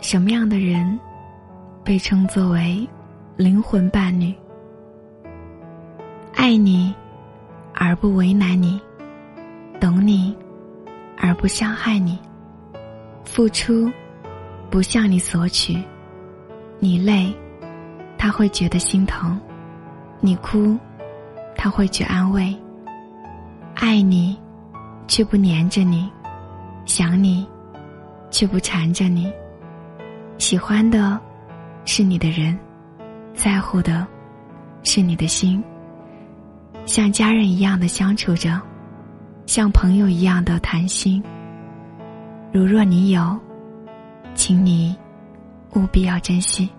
什么样的人被称作为灵魂伴侣？爱你而不为难你，懂你而不伤害你，付出不向你索取，你累他会觉得心疼，你哭他会去安慰，爱你却不粘着你，想你却不缠着你。喜欢的，是你的人；在乎的，是你的心。像家人一样的相处着，像朋友一样的谈心。如若你有，请你务必要珍惜。